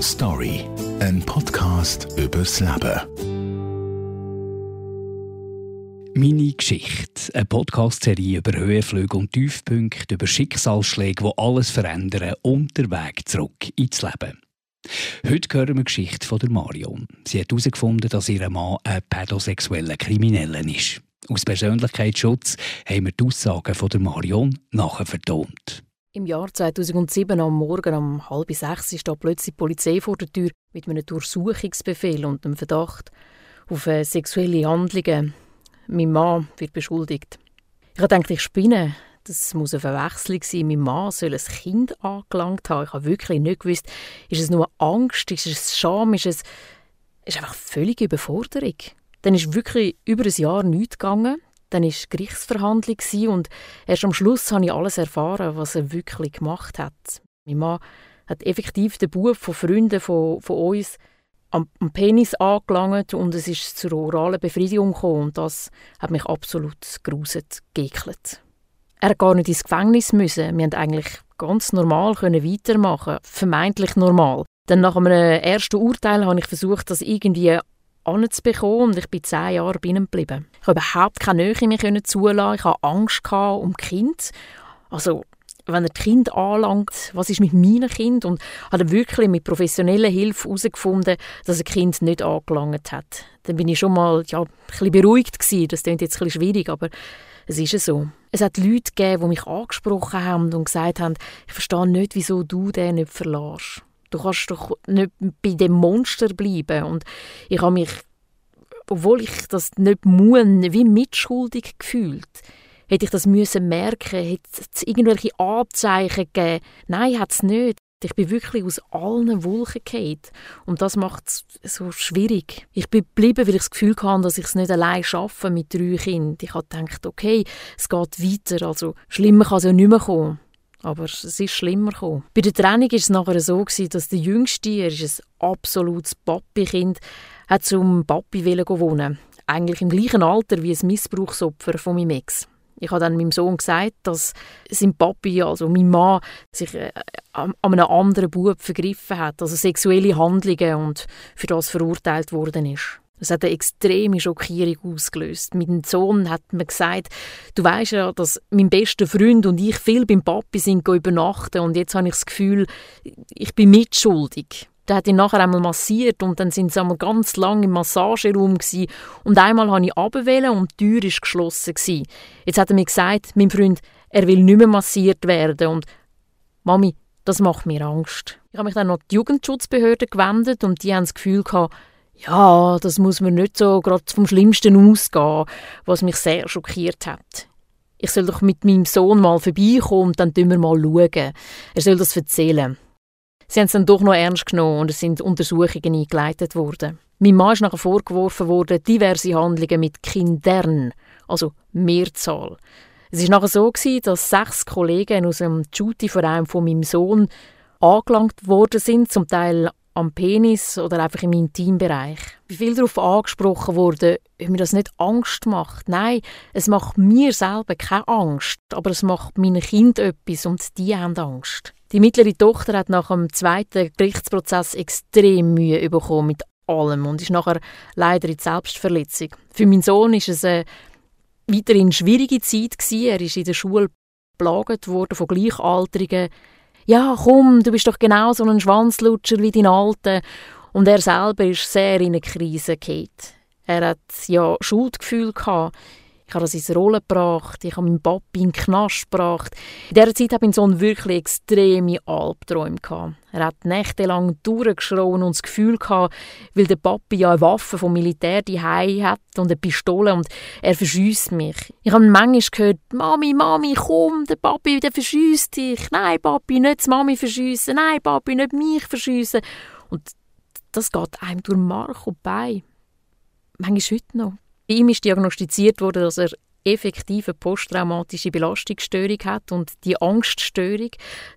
Story, ein Podcast übers Leben. Meine Geschichte, eine Podcast-Serie über Höhenflüge und Tiefpunkte, über Schicksalsschläge, die alles verändern und der Weg zurück ins Leben. Heute hören wir die Geschichte von der Marion. Sie hat herausgefunden, dass ihr Mann ein pädosexueller Krimineller ist. Aus Persönlichkeitsschutz haben wir die Aussagen von der Marion nachher vertont. Im Jahr 2007 am Morgen um halb sechs steht plötzlich die Polizei vor der Tür mit einem Durchsuchungsbefehl und einem Verdacht auf äh, sexuelle Handlungen. Mein Mann wird beschuldigt. Ich dachte, ich spinne. Das muss eine Verwechslung sein. Mein Mann soll ein Kind angelangt haben. Ich habe wirklich nicht gewusst, ist es nur Angst, ist es Scham, ist es ist einfach völlige Überforderung. Dann ist wirklich über ein Jahr nichts gegangen. Dann war Gerichtsverhandlung und erst am Schluss habe ich alles erfahren, was er wirklich gemacht hat. Mein Mann hat effektiv den Bub von Freunden von, von uns am, am Penis angelangt und es ist zur oralen Befriedigung gekommen und das hat mich absolut gruset, geekelt. Er hat gar nicht ins Gefängnis müssen. Wir haben eigentlich ganz normal können weitermachen, vermeintlich normal. Dann nach einem ersten Urteil habe ich versucht, das irgendwie anzubekommen und ich bin zehn Jahre bei ihm geblieben. Ich habe überhaupt keine Nähe mehr zulassen. Ich hatte Angst um Kind. Also, wenn er Kind anlangt, was ist mit meinem Kind? Und habe wirklich mit professioneller Hilfe herausgefunden, dass ein Kind nicht angelangt hat. Dann bin ich schon mal ja, ein bisschen beruhigt gewesen. Das klingt jetzt ein schwierig, aber es ist so. Es hat Leute gegeben, die mich angesprochen haben und gesagt haben, ich verstehe nicht, wieso du den nicht verlässt. Du kannst doch nicht bei dem Monster bleiben. Und ich habe mich, obwohl ich das nicht muss, wie mitschuldig gefühlt. Hätte ich das müssen merken, hätte es irgendwelche Anzeichen gegeben. Nein, hat es nicht. Ich bin wirklich aus allen Wolken gefallen. Und das macht es so schwierig. Ich bin geblieben, weil ich das Gefühl hatte, dass ich es nicht allein schaffe mit drei Kindern. Ich habe gedacht, okay, es geht weiter, also schlimmer kann es ja nicht mehr kommen. Aber es ist schlimmer gekommen. Bei der Trennung war es nachher so, dass der Jüngste, er ist ein absolutes Papi-Kind, hat zum Papi wohnen Eigentlich im gleichen Alter wie ein Missbrauchsopfer von meinem Ex. Ich habe dann meinem Sohn gesagt, dass sein Papi, also mein Mann, sich äh, an einem anderen Bub vergriffen hat, also sexuelle Handlungen und für das verurteilt worden ist. Das hat eine extreme Schockierung ausgelöst. Dem Sohn hat man gesagt, du weißt ja, dass mein bester Freund und ich viel beim Papi sind übernachten und jetzt habe ich das Gefühl, ich bin mitschuldig. Der hat ihn nachher einmal massiert und dann sind sie einmal ganz lang im Massageraum gewesen. und einmal habe ich runterwählen und die Tür ist geschlossen gewesen. Jetzt hat er mir gesagt, mein Freund, er will nicht mehr massiert werden und Mami, das macht mir Angst. Ich habe mich dann an die Jugendschutzbehörde gewendet und die haben das Gefühl gehabt, ja, das muss man nicht so gerade vom Schlimmsten ausgehen, was mich sehr schockiert hat. Ich soll doch mit meinem Sohn mal vorbeikommen und dann schauen wir mal schauen. Er soll das erzählen. Sie haben es dann doch noch ernst genommen und es sind Untersuchungen eingeleitet worden. Mein Mann ist nachher vorgeworfen worden, diverse Handlungen mit Kindern, also Mehrzahl. Es war nachher so, gewesen, dass sechs Kollegen aus dem Duty-Verein von meinem Sohn angelangt worden sind, zum Teil am Penis oder einfach im Intimbereich. Ich bin viel darauf angesprochen worden, ob mir das nicht Angst macht. Nein, es macht mir selber keine Angst, aber es macht meinen Kind etwas und die haben Angst. Die mittlere Tochter hat nach dem zweiten Gerichtsprozess extrem Mühe bekommen mit allem und ist nachher leider in die Selbstverletzung. Für meinen Sohn ist es eine weiterhin schwierige Zeit gewesen. Er ist in der Schule belagert worden von Gleichaltrigen, ja, komm, du bist doch genau so ein Schwanzlutscher wie dein Alter. Und er selber ist sehr in eine Krise gekommen. Er hat ja Schuldgefühl gehabt. Ich habe das ins Rollen gebracht, ich habe meinen Papi in den Knast gebracht. In dieser Zeit hatte mein Sohn wirklich extreme Albträume. Er hat nächtelang durchgeschrien und das Gefühl gehabt, weil der Papi ja eine Waffe vom Militär die hat und eine Pistole und er verschießt mich. Ich habe manchmal gehört, Mami, Mami, komm, der Papi, der verschießt dich. Nein, Papi, nicht die Mami verschiessen. Nein, Papi, nicht mich verschiessen. Und das geht einem durch Mark und Bein. Manchmal heute noch. Bei ihm ist diagnostiziert worden, dass er effektive posttraumatische Belastungsstörung hat und die Angststörung,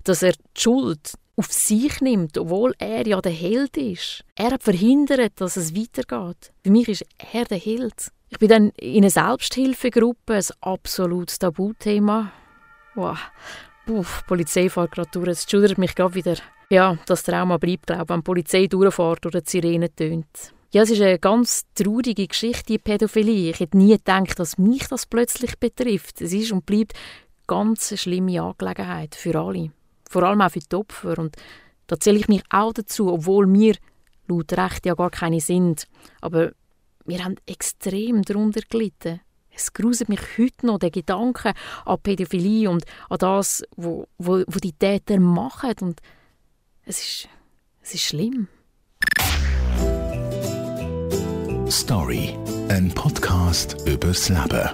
dass er die Schuld auf sich nimmt, obwohl er ja der Held ist. Er hat verhindert, dass es weitergeht. Für mich ist er der Held. Ich bin dann in einer Selbsthilfegruppe, ein absolutes Tabuthema. Wow. Die Polizei fährt gerade durch. Es schudert mich gerade wieder. Ja, das Trauma bleibt, glaube ich, wenn die Polizei durchfährt oder die Sirene tönt. Ja, es ist eine ganz traurige Geschichte, die Pädophilie. Ich hätte nie gedacht, dass mich das plötzlich betrifft. Es ist und bleibt ganz eine schlimme Angelegenheit für alle. Vor allem auch für die Opfer. Und da zähle ich mich auch dazu, obwohl wir laut Recht ja gar keine sind. Aber wir haben extrem darunter gelitten. Es gruselt mich heute noch, der Gedanke an Pädophilie und an das, was wo, wo, wo die Täter machen. Und es ist, es ist schlimm. Story, ein Podcast übers Leben.